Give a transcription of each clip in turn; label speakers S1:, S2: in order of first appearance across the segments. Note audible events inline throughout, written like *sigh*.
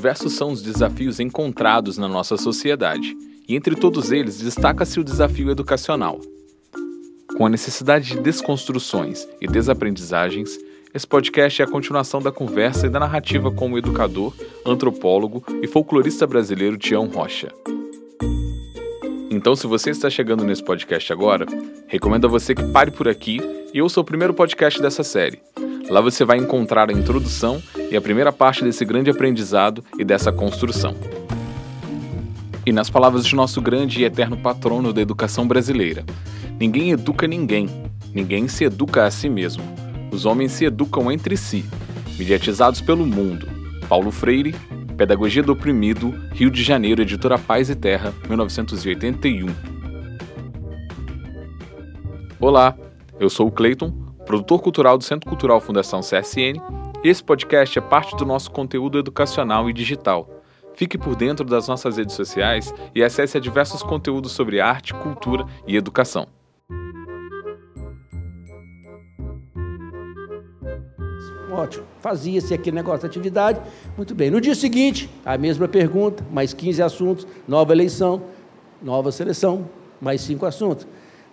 S1: Diversos são os desafios encontrados na nossa sociedade, e entre todos eles destaca-se o desafio educacional. Com a necessidade de desconstruções e desaprendizagens, esse podcast é a continuação da conversa e da narrativa com o educador, antropólogo e folclorista brasileiro Tião Rocha. Então, se você está chegando nesse podcast agora, recomendo a você que pare por aqui e ouça o primeiro podcast dessa série. Lá você vai encontrar a introdução e a primeira parte desse grande aprendizado e dessa construção. E nas palavras de nosso grande e eterno patrono da educação brasileira: ninguém educa ninguém, ninguém se educa a si mesmo. Os homens se educam entre si, mediatizados pelo mundo. Paulo Freire, Pedagogia do Oprimido, Rio de Janeiro, Editora Paz e Terra, 1981. Olá, eu sou o Cleiton, produtor cultural do Centro Cultural Fundação CSN, esse podcast é parte do nosso conteúdo educacional e digital. Fique por dentro das nossas redes sociais e acesse a diversos conteúdos sobre arte, cultura e educação.
S2: Ótimo. Fazia-se aquele negócio de atividade, muito bem. No dia seguinte, a mesma pergunta, mais 15 assuntos, nova eleição, nova seleção, mais cinco assuntos.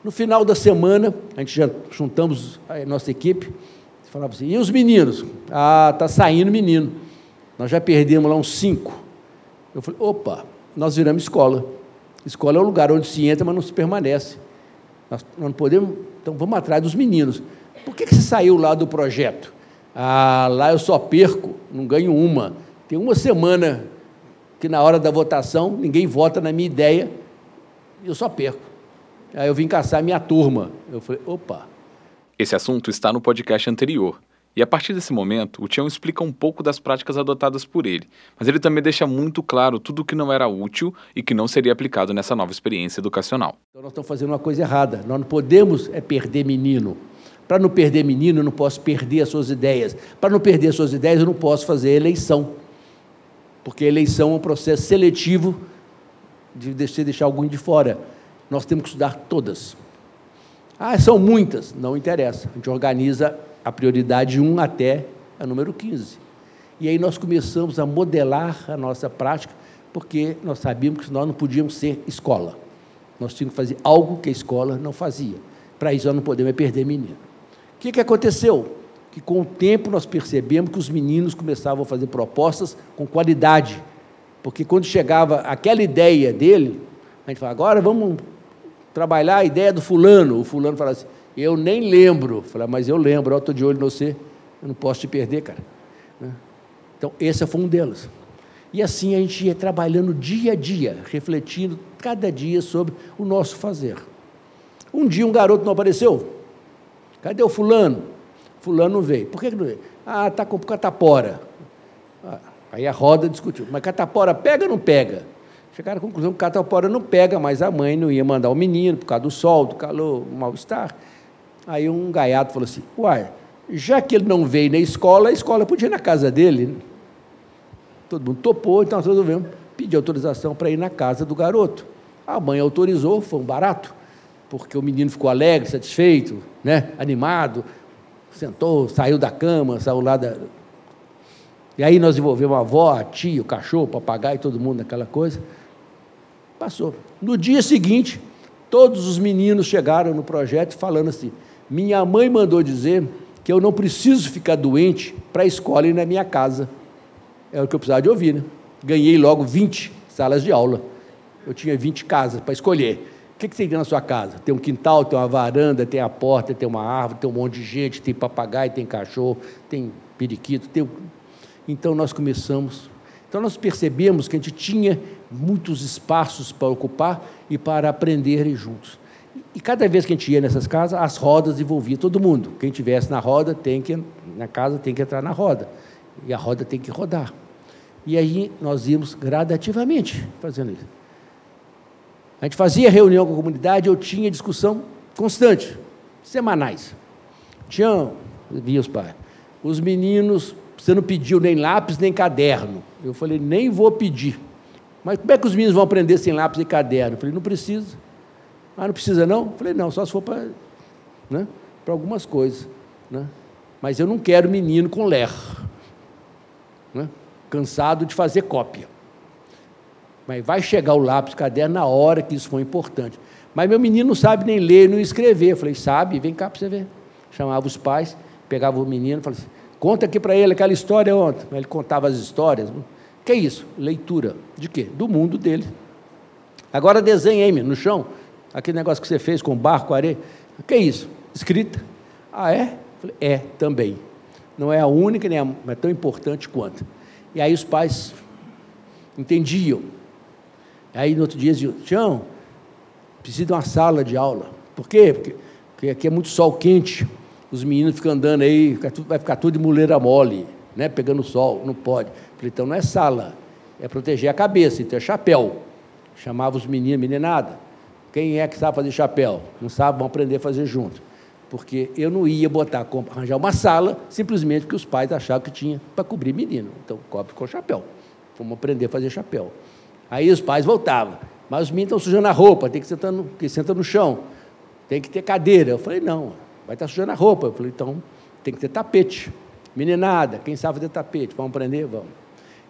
S2: No final da semana, a gente já juntamos a nossa equipe, falava assim, e os meninos? Ah, tá saindo menino. Nós já perdemos lá uns cinco. Eu falei, opa, nós viramos escola. Escola é o lugar onde se entra, mas não se permanece. Nós, nós não podemos, então vamos atrás dos meninos. Por que, que você saiu lá do projeto? Ah, lá eu só perco, não ganho uma. Tem uma semana que na hora da votação ninguém vota na minha ideia, eu só perco. Aí eu vim caçar minha turma. Eu falei, opa.
S1: Esse assunto está no podcast anterior. E a partir desse momento, o Tião explica um pouco das práticas adotadas por ele, mas ele também deixa muito claro tudo o que não era útil e que não seria aplicado nessa nova experiência educacional.
S2: Então nós estamos fazendo uma coisa errada. Nós não podemos é perder menino. Para não perder menino, eu não posso perder as suas ideias. Para não perder as suas ideias, eu não posso fazer eleição. Porque eleição é um processo seletivo de você deixar alguém de fora. Nós temos que estudar todas. Ah, são muitas. Não interessa. A gente organiza a prioridade 1 até a número 15. E aí nós começamos a modelar a nossa prática, porque nós sabíamos que nós não podíamos ser escola. Nós tínhamos que fazer algo que a escola não fazia. Para isso, nós não podemos perder menino. O que, que aconteceu? Que com o tempo nós percebemos que os meninos começavam a fazer propostas com qualidade. Porque quando chegava aquela ideia dele, a gente fala, agora vamos trabalhar a ideia do fulano. O fulano fala assim, eu nem lembro. Fala, mas eu lembro, eu estou de olho em você, eu não posso te perder, cara. Né? Então, esse foi um deles. E assim a gente ia trabalhando dia a dia, refletindo cada dia sobre o nosso fazer. Um dia um garoto não apareceu. Cadê o fulano? Fulano não veio. Por que não veio? Ah, está com catapora. Ah, aí a roda discutiu. Mas catapora pega ou não pega? Chegaram à conclusão que catapora não pega, mas a mãe não ia mandar o menino por causa do sol, do calor, do mal-estar. Aí um gaiato falou assim: Uai, já que ele não veio na escola, a escola podia ir na casa dele. Todo mundo topou, então nós resolvemos pedir autorização para ir na casa do garoto. A mãe autorizou, foi um barato porque o menino ficou alegre, satisfeito, né? animado, sentou, saiu da cama, saiu lá da. E aí nós envolvemos a avó, a tia, o cachorro, o papagaio, todo mundo naquela coisa. Passou. No dia seguinte, todos os meninos chegaram no projeto falando assim: minha mãe mandou dizer que eu não preciso ficar doente para a escola e na minha casa. É o que eu precisava de ouvir, né? Ganhei logo 20 salas de aula. Eu tinha 20 casas para escolher. O que, que tem na sua casa? Tem um quintal, tem uma varanda, tem a porta, tem uma árvore, tem um monte de gente, tem papagaio, tem cachorro, tem periquito. Tem... Então nós começamos. Então nós percebemos que a gente tinha muitos espaços para ocupar e para aprender juntos. E cada vez que a gente ia nessas casas, as rodas envolviam todo mundo. Quem tivesse na roda tem que na casa tem que entrar na roda e a roda tem que rodar. E aí nós íamos gradativamente fazendo isso. A gente fazia reunião com a comunidade, eu tinha discussão constante, semanais. Tião, via os pais, os meninos, você não pediu nem lápis nem caderno. Eu falei, nem vou pedir. Mas como é que os meninos vão aprender sem lápis e caderno? Eu falei, não precisa. Ah, não precisa não? Eu falei, não, só se for para né, algumas coisas. Né? Mas eu não quero menino com ler. Né? cansado de fazer cópia. Mas vai chegar o lápis, o caderno na hora que isso for importante. Mas meu menino não sabe nem ler, nem escrever. Eu falei, sabe, vem cá para você ver. Chamava os pais, pegava o menino, falava assim, conta aqui para ele aquela história ontem. Ele contava as histórias. Que é isso? Leitura. De quê? Do mundo dele. Agora desenha aí, no chão, aquele negócio que você fez com barco, areia. Que é isso? Escrita. Ah, é? É, também. Não é a única, nem a, mas é tão importante quanto. E aí os pais entendiam. Aí no outro dia diziam, Tião, precisa de uma sala de aula. Por quê? Porque, porque aqui é muito sol quente, os meninos ficam andando aí, vai ficar tudo de muleira mole, né? pegando sol, não pode. Falei, então não é sala, é proteger a cabeça, então é chapéu. Chamava os meninos, meninada, quem é que sabe fazer chapéu? Não sabe, vão aprender a fazer junto. Porque eu não ia botar, arranjar uma sala, simplesmente porque os pais achavam que tinha para cobrir menino. Então, cobre com chapéu. Vamos aprender a fazer chapéu. Aí os pais voltavam. Mas os meninos estão sujando a roupa, tem que sentar no, que senta no chão. Tem que ter cadeira. Eu falei, não, vai estar sujando a roupa. Eu falei, então tem que ter tapete. Meninada, quem sabe fazer tapete? Vamos aprender? Vamos.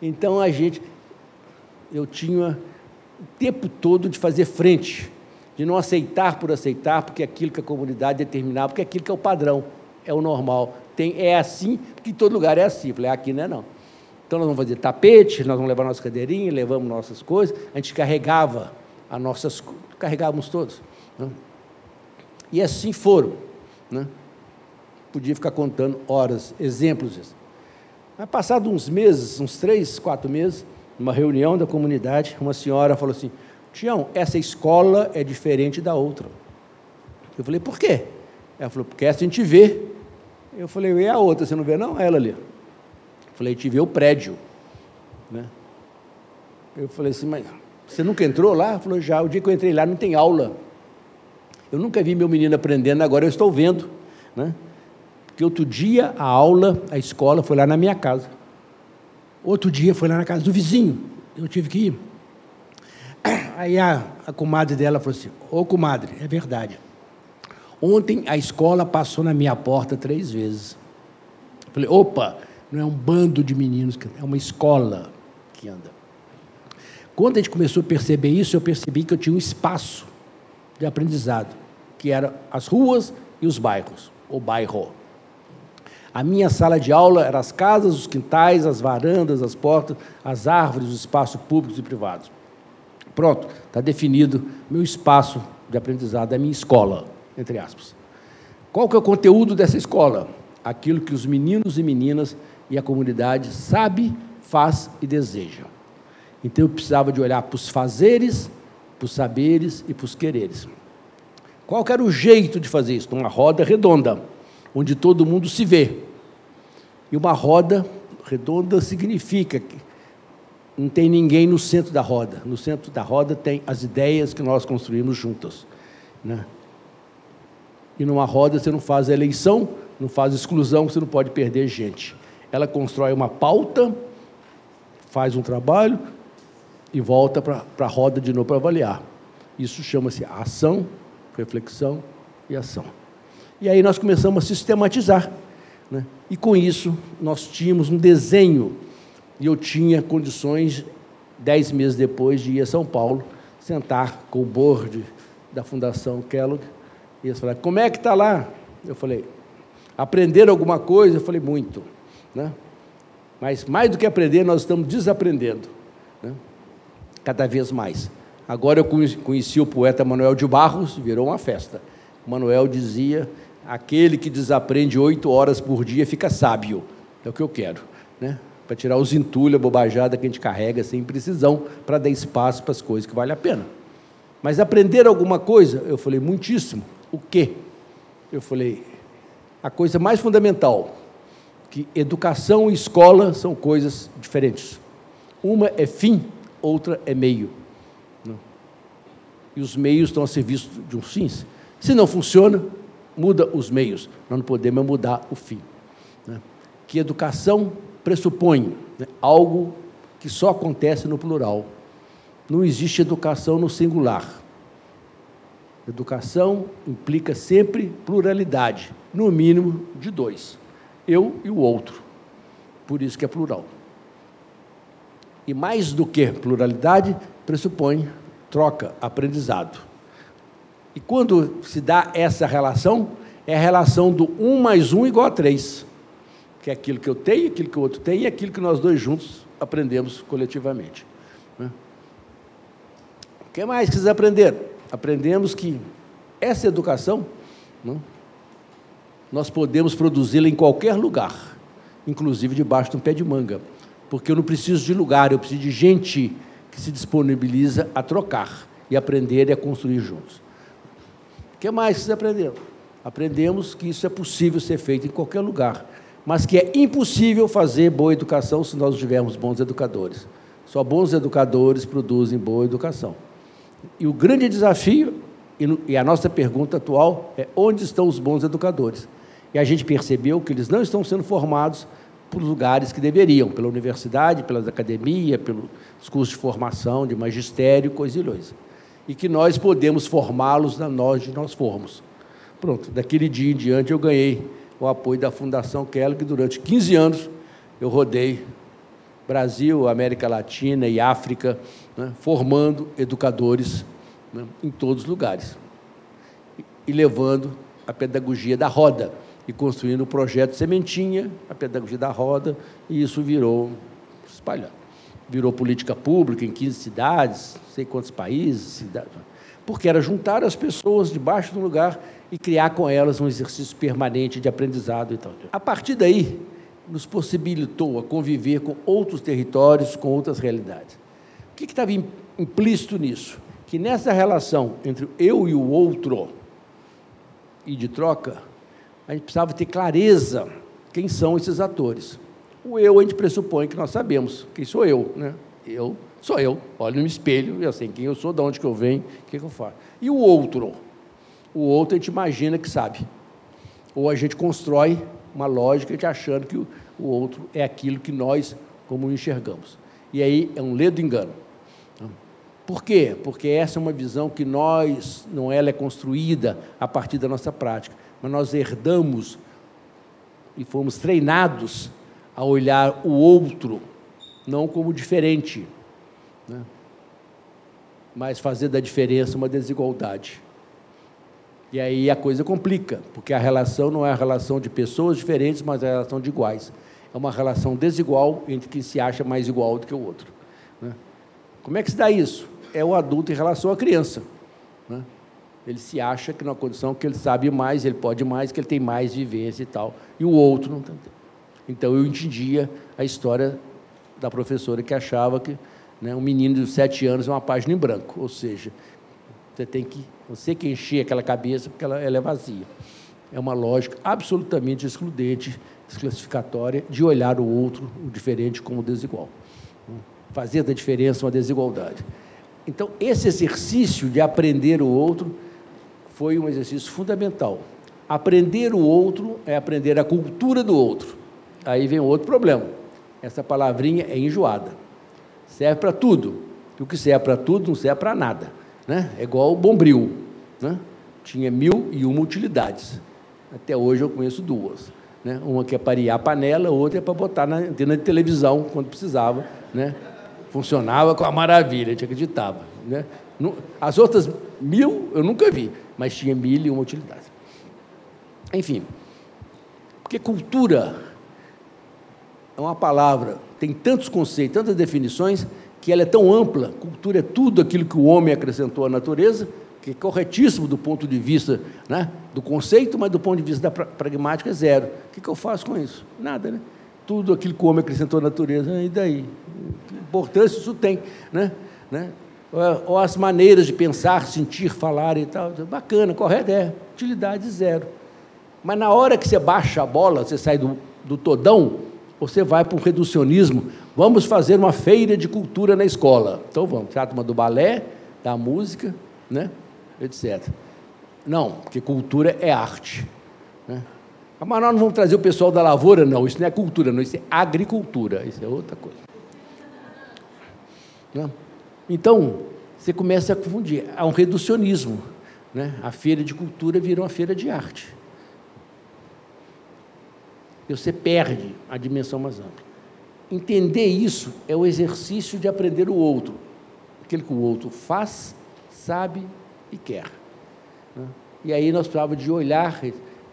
S2: Então a gente, eu tinha o tempo todo de fazer frente de não aceitar por aceitar, porque aquilo que a comunidade determinava, porque aquilo que é o padrão, é o normal. Tem, é assim, porque em todo lugar é assim. falei, aqui não é não. Então nós vamos fazer tapete, nós vamos levar nossa cadeirinha, levamos nossas coisas, a gente carregava as nossas carregávamos todos. Né? E assim foram. Né? Podia ficar contando horas, exemplos. Mas passado uns meses, uns três, quatro meses, numa reunião da comunidade, uma senhora falou assim, Tião, essa escola é diferente da outra. Eu falei, por quê? Ela falou, porque essa a gente vê. Eu falei, e a outra, você não vê não? Ela ali. Eu falei, a gente vê o prédio. Né? Eu falei assim, mas você nunca entrou lá? Ela falou, já, o dia que eu entrei lá não tem aula. Eu nunca vi meu menino aprendendo, agora eu estou vendo. Né? Porque outro dia a aula, a escola foi lá na minha casa. Outro dia foi lá na casa do vizinho. Eu tive que ir. *clears throat* Aí a, a comadre dela falou assim: Ô comadre, é verdade. Ontem a escola passou na minha porta três vezes. Eu falei: opa, não é um bando de meninos, é uma escola que anda. Quando a gente começou a perceber isso, eu percebi que eu tinha um espaço de aprendizado, que eram as ruas e os bairros, o bairro. A minha sala de aula eram as casas, os quintais, as varandas, as portas, as árvores, os espaços públicos e privados. Pronto, está definido meu espaço de aprendizado, a minha escola, entre aspas. Qual que é o conteúdo dessa escola? Aquilo que os meninos e meninas e a comunidade sabe, faz e deseja. Então eu precisava de olhar para os fazeres, para os saberes e para os quereres. Qual era o jeito de fazer isso? Uma roda redonda, onde todo mundo se vê. E uma roda redonda significa que não tem ninguém no centro da roda. No centro da roda tem as ideias que nós construímos juntas. Né? E numa roda você não faz eleição, não faz exclusão, você não pode perder gente. Ela constrói uma pauta, faz um trabalho e volta para a roda de novo para avaliar. Isso chama-se ação, reflexão e ação. E aí nós começamos a sistematizar. Né? E com isso nós tínhamos um desenho e eu tinha condições, dez meses depois, de ir a São Paulo, sentar com o board da Fundação Kellogg, e eles falaram, como é que está lá? Eu falei, aprender alguma coisa? Eu falei, muito. Né? Mas mais do que aprender, nós estamos desaprendendo. Né? Cada vez mais. Agora eu conheci o poeta Manuel de Barros, virou uma festa. Manuel dizia, aquele que desaprende oito horas por dia fica sábio. É o que eu quero. Né? para tirar os entulhos, a bobajada que a gente carrega sem precisão, para dar espaço para as coisas que valem a pena. Mas aprender alguma coisa, eu falei, muitíssimo. O quê? Eu falei, a coisa mais fundamental, que educação e escola são coisas diferentes. Uma é fim, outra é meio. E os meios estão a serviço de uns fins. Se não funciona, muda os meios. Nós não podemos mudar o fim. Né? Que educação pressupõe né, algo que só acontece no plural. Não existe educação no singular. Educação implica sempre pluralidade, no mínimo de dois. Eu e o outro. Por isso que é plural. E mais do que pluralidade, pressupõe troca, aprendizado. E quando se dá essa relação, é a relação do 1 mais 1 igual a 3, que é aquilo que eu tenho, aquilo que o outro tem e aquilo que nós dois juntos aprendemos coletivamente. Né? O que mais que vocês aprenderam? Aprendemos que essa educação né, nós podemos produzi-la em qualquer lugar, inclusive debaixo de um pé de manga, porque eu não preciso de lugar, eu preciso de gente que se disponibiliza a trocar e aprender e a construir juntos. O que mais vocês aprenderam? Aprendemos que isso é possível ser feito em qualquer lugar, mas que é impossível fazer boa educação se nós não tivermos bons educadores. Só bons educadores produzem boa educação. E o grande desafio, e a nossa pergunta atual, é onde estão os bons educadores? E a gente percebeu que eles não estão sendo formados por lugares que deveriam, pela universidade, pelas academias, pelos cursos de formação, de magistério, coisa e coisa. E que nós podemos formá-los na nós de nós formos. Pronto, daquele dia em diante eu ganhei o apoio da Fundação Keller, que durante 15 anos eu rodei Brasil, América Latina e África, né, formando educadores né, em todos os lugares. E levando a pedagogia da roda e construindo o projeto Sementinha, a pedagogia da roda, e isso virou espalhado. Virou política pública em 15 cidades, sei quantos países, cidades, porque era juntar as pessoas debaixo de um lugar e criar com elas um exercício permanente de aprendizado e tal. A partir daí, nos possibilitou a conviver com outros territórios, com outras realidades. O que estava implícito nisso? Que nessa relação entre eu e o outro, e de troca, a gente precisava ter clareza quem são esses atores. O eu, a gente pressupõe que nós sabemos quem sou eu. Né? Eu sou eu, olho no espelho, eu sei quem eu sou, de onde que eu venho, o que, que eu faço. E o outro? O outro a gente imagina que sabe. Ou a gente constrói uma lógica de achando que o, o outro é aquilo que nós como enxergamos. E aí é um ledo engano. Por quê? Porque essa é uma visão que nós, não ela é construída a partir da nossa prática mas nós herdamos e fomos treinados a olhar o outro não como diferente, né? mas fazer da diferença uma desigualdade. E aí a coisa complica, porque a relação não é a relação de pessoas diferentes, mas é a relação de iguais. É uma relação desigual entre quem se acha mais igual do que o outro. Né? Como é que se dá isso? É o adulto em relação à criança. Né? Ele se acha que numa condição que ele sabe mais, ele pode mais, que ele tem mais vivência e tal, e o outro não tem. Então eu entendia a história da professora que achava que né, um menino de sete anos é uma página em branco, ou seja, você tem que você que encher aquela cabeça porque ela, ela é vazia. É uma lógica absolutamente excludente, desclassificatória de olhar o outro, o diferente, como desigual. Fazer da diferença uma desigualdade. Então, esse exercício de aprender o outro foi um exercício fundamental. Aprender o outro é aprender a cultura do outro. Aí vem outro problema. Essa palavrinha é enjoada. Serve para tudo. E o que serve para tudo não serve para nada. Né? É igual o bombril. Né? Tinha mil e uma utilidades. Até hoje eu conheço duas. Né? Uma que é para ir a panela, outra é para botar na antena de televisão quando precisava. Né? Funcionava com a maravilha, a gente acreditava. Né? As outras mil eu nunca vi mas tinha mil e uma utilidade. Enfim, porque cultura é uma palavra, tem tantos conceitos, tantas definições, que ela é tão ampla. Cultura é tudo aquilo que o homem acrescentou à natureza, que é corretíssimo do ponto de vista né, do conceito, mas do ponto de vista da pragmática é zero. O que, que eu faço com isso? Nada, né? Tudo aquilo que o homem acrescentou à natureza, e daí? Que importância isso tem, né? né? Ou as maneiras de pensar, sentir, falar e tal. Bacana, correto, é. Utilidade zero. Mas na hora que você baixa a bola, você sai do, do todão, você vai para o reducionismo. Vamos fazer uma feira de cultura na escola. Então vamos, trata do balé, da música, né? etc. Não, porque cultura é arte. Né? Mas nós não vamos trazer o pessoal da lavoura, não. Isso não é cultura, não. Isso é agricultura. Isso é outra coisa. Não? Então, você começa a confundir. Há um reducionismo. Né? A feira de cultura virou uma feira de arte. E você perde a dimensão mais ampla. entender isso é o exercício de aprender o outro. Aquele que o outro faz, sabe e quer. Né? E aí nós precisávamos de olhar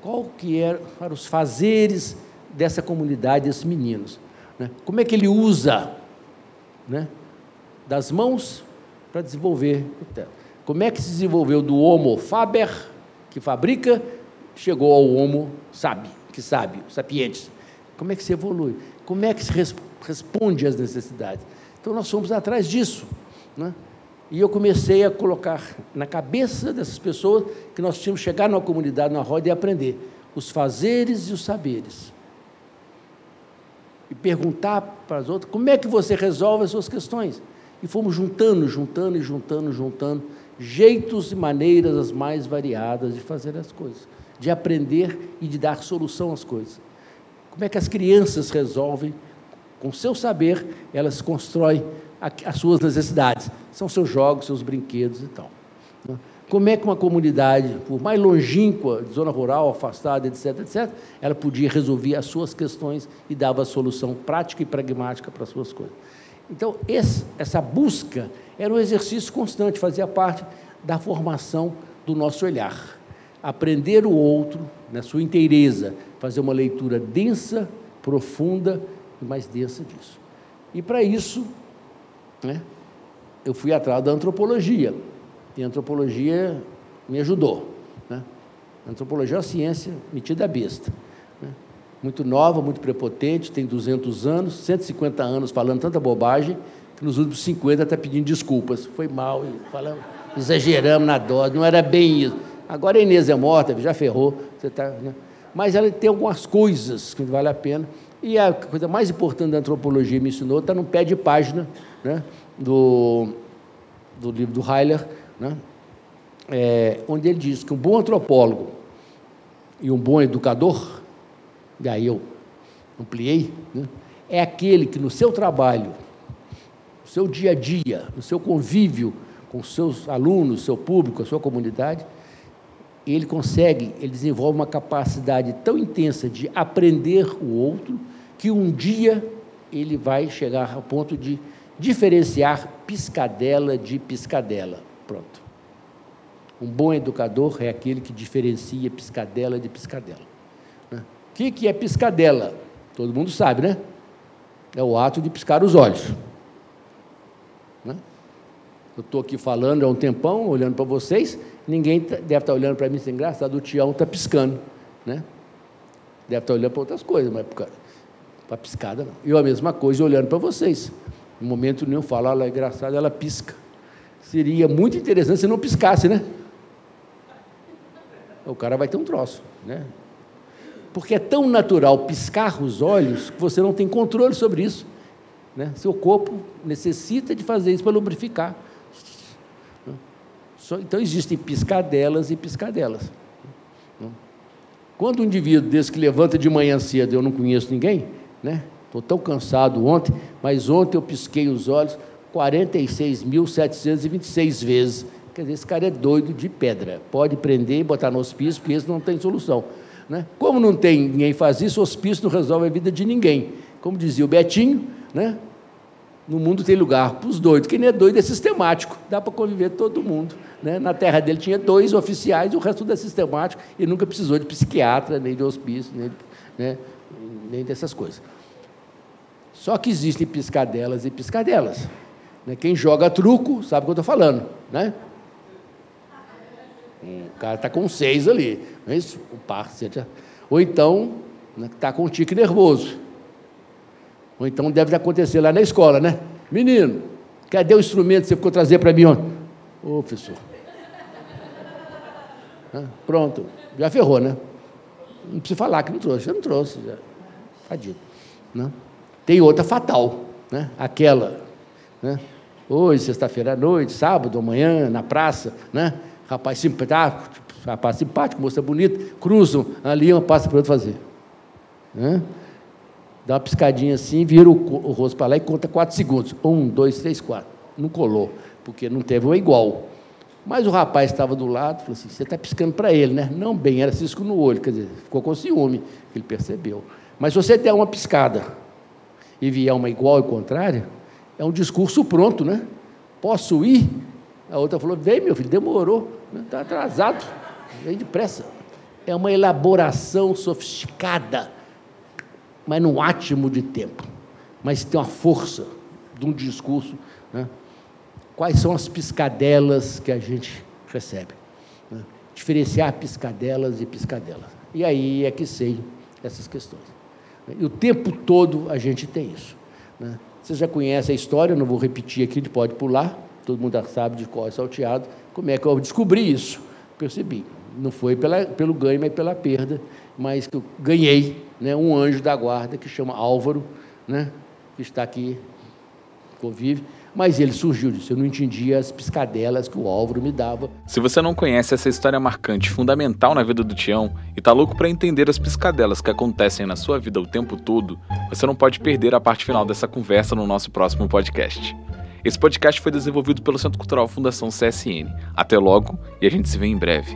S2: qual que eram os fazeres dessa comunidade, desses meninos. Né? Como é que ele usa né? Das mãos para desenvolver o teto. Como é que se desenvolveu do Homo faber, que fabrica, chegou ao Homo sabe, que sabe, sapientes. Como é que se evolui? Como é que se res, responde às necessidades? Então nós fomos atrás disso. Né? E eu comecei a colocar na cabeça dessas pessoas que nós tínhamos que chegar numa comunidade, numa roda e aprender os fazeres e os saberes. E perguntar para as outras como é que você resolve as suas questões. E fomos juntando, juntando e juntando, juntando jeitos e maneiras as mais variadas de fazer as coisas, de aprender e de dar solução às coisas. Como é que as crianças resolvem, com seu saber, elas constroem as suas necessidades. São seus jogos, seus brinquedos e tal. Né? Como é que uma comunidade, por mais longínqua, de zona rural, afastada, etc., etc., ela podia resolver as suas questões e dava solução prática e pragmática para as suas coisas. Então, esse, essa busca era um exercício constante, fazia parte da formação do nosso olhar. Aprender o outro na sua inteireza, fazer uma leitura densa, profunda e mais densa disso. E para isso, né, eu fui atrás da antropologia. E a antropologia me ajudou. Né? A antropologia é uma ciência metida a besta muito nova, muito prepotente, tem 200 anos, 150 anos falando tanta bobagem, que nos últimos 50 está pedindo desculpas. Foi mal, falamos, exageramos na dose, não era bem isso. Agora a Inês é morta, já ferrou, você tá, né? mas ela tem algumas coisas que vale a pena. E a coisa mais importante da antropologia me ensinou está no pé de página né, do, do livro do Heiler, né, é, onde ele diz que um bom antropólogo e um bom educador e aí eu ampliei, né? é aquele que no seu trabalho, no seu dia a dia, no seu convívio com seus alunos, seu público, a sua comunidade, ele consegue, ele desenvolve uma capacidade tão intensa de aprender o outro, que um dia ele vai chegar ao ponto de diferenciar piscadela de piscadela. Pronto. Um bom educador é aquele que diferencia piscadela de piscadela. O que, que é piscadela? Todo mundo sabe, né? É o ato de piscar os olhos. Né? Eu estou aqui falando há um tempão, olhando para vocês, ninguém tá, deve estar tá olhando para mim sem graça, o Tião está piscando. Né? Deve estar tá olhando para outras coisas, mas para piscada não. Eu a mesma coisa olhando para vocês. No momento nenhum falo, ela é engraçada, ela pisca. Seria muito interessante se não piscasse, né? O cara vai ter um troço, né? Porque é tão natural piscar os olhos que você não tem controle sobre isso. Né? Seu corpo necessita de fazer isso para lubrificar. Então existem piscadelas e piscadelas. Quando um indivíduo desse que levanta de manhã cedo, eu não conheço ninguém, né? Estou tão cansado ontem, mas ontem eu pisquei os olhos 46.726 vezes. Quer dizer, esse cara é doido de pedra. Pode prender e botar no hospício, porque esse não tem solução. Né? Como não tem ninguém faz isso, hospício não resolve a vida de ninguém. Como dizia o Betinho, né? no mundo tem lugar para os doidos. Quem não é doido é sistemático, dá para conviver todo mundo. Né? Na terra dele tinha dois oficiais, o resto tudo é sistemático, e nunca precisou de psiquiatra, nem de hospício, nem, né? nem dessas coisas. Só que existem piscadelas e piscadelas. Né? Quem joga truco sabe o que eu estou falando. Né? O cara está com seis ali, não é isso? O parceiro. Ou então, está né, com um tique nervoso. Ou então deve acontecer lá na escola, né? Menino, cadê o instrumento que você ficou trazer para mim ontem? Ô, professor. Pronto, já ferrou, né? Não precisa falar que não trouxe, já não trouxe, já. Tadinho. Né? Tem outra fatal, né? Aquela, né? Hoje, sexta-feira à noite, sábado, amanhã, na praça, né? Rapaz simpático, rapaz simpático, moça bonita, cruzam ali, uma passa para outro fazer. Né? Dá uma piscadinha assim, vira o, o rosto para lá e conta quatro segundos. Um, dois, três, quatro. Não colou, porque não teve um igual. Mas o rapaz estava do lado, falou assim: você está piscando para ele, né? Não bem, era cisco no olho, quer dizer, ficou com ciúme, ele percebeu. Mas se você der uma piscada e vier uma igual e contrária, é um discurso pronto, né? Posso ir? A outra falou: vem, meu filho, demorou, está atrasado, vem depressa. É uma elaboração sofisticada, mas num átimo de tempo. Mas tem uma força de um discurso. Né? Quais são as piscadelas que a gente recebe? Né? Diferenciar piscadelas e piscadelas. E aí é que sei essas questões. E o tempo todo a gente tem isso. Né? Você já conhece a história, não vou repetir aqui, pode pular, todo mundo sabe de qual é salteado. Como é que eu descobri isso? Percebi. Não foi pela, pelo ganho, mas pela perda, mas que eu ganhei né, um anjo da guarda que chama Álvaro, né, que está aqui, convive mas ele surgiu disso. Eu não entendia as piscadelas que o Álvaro me dava.
S1: Se você não conhece essa história marcante, fundamental na vida do Tião, e tá louco para entender as piscadelas que acontecem na sua vida o tempo todo, você não pode perder a parte final dessa conversa no nosso próximo podcast. Esse podcast foi desenvolvido pelo Centro Cultural Fundação CSN. Até logo e a gente se vê em breve.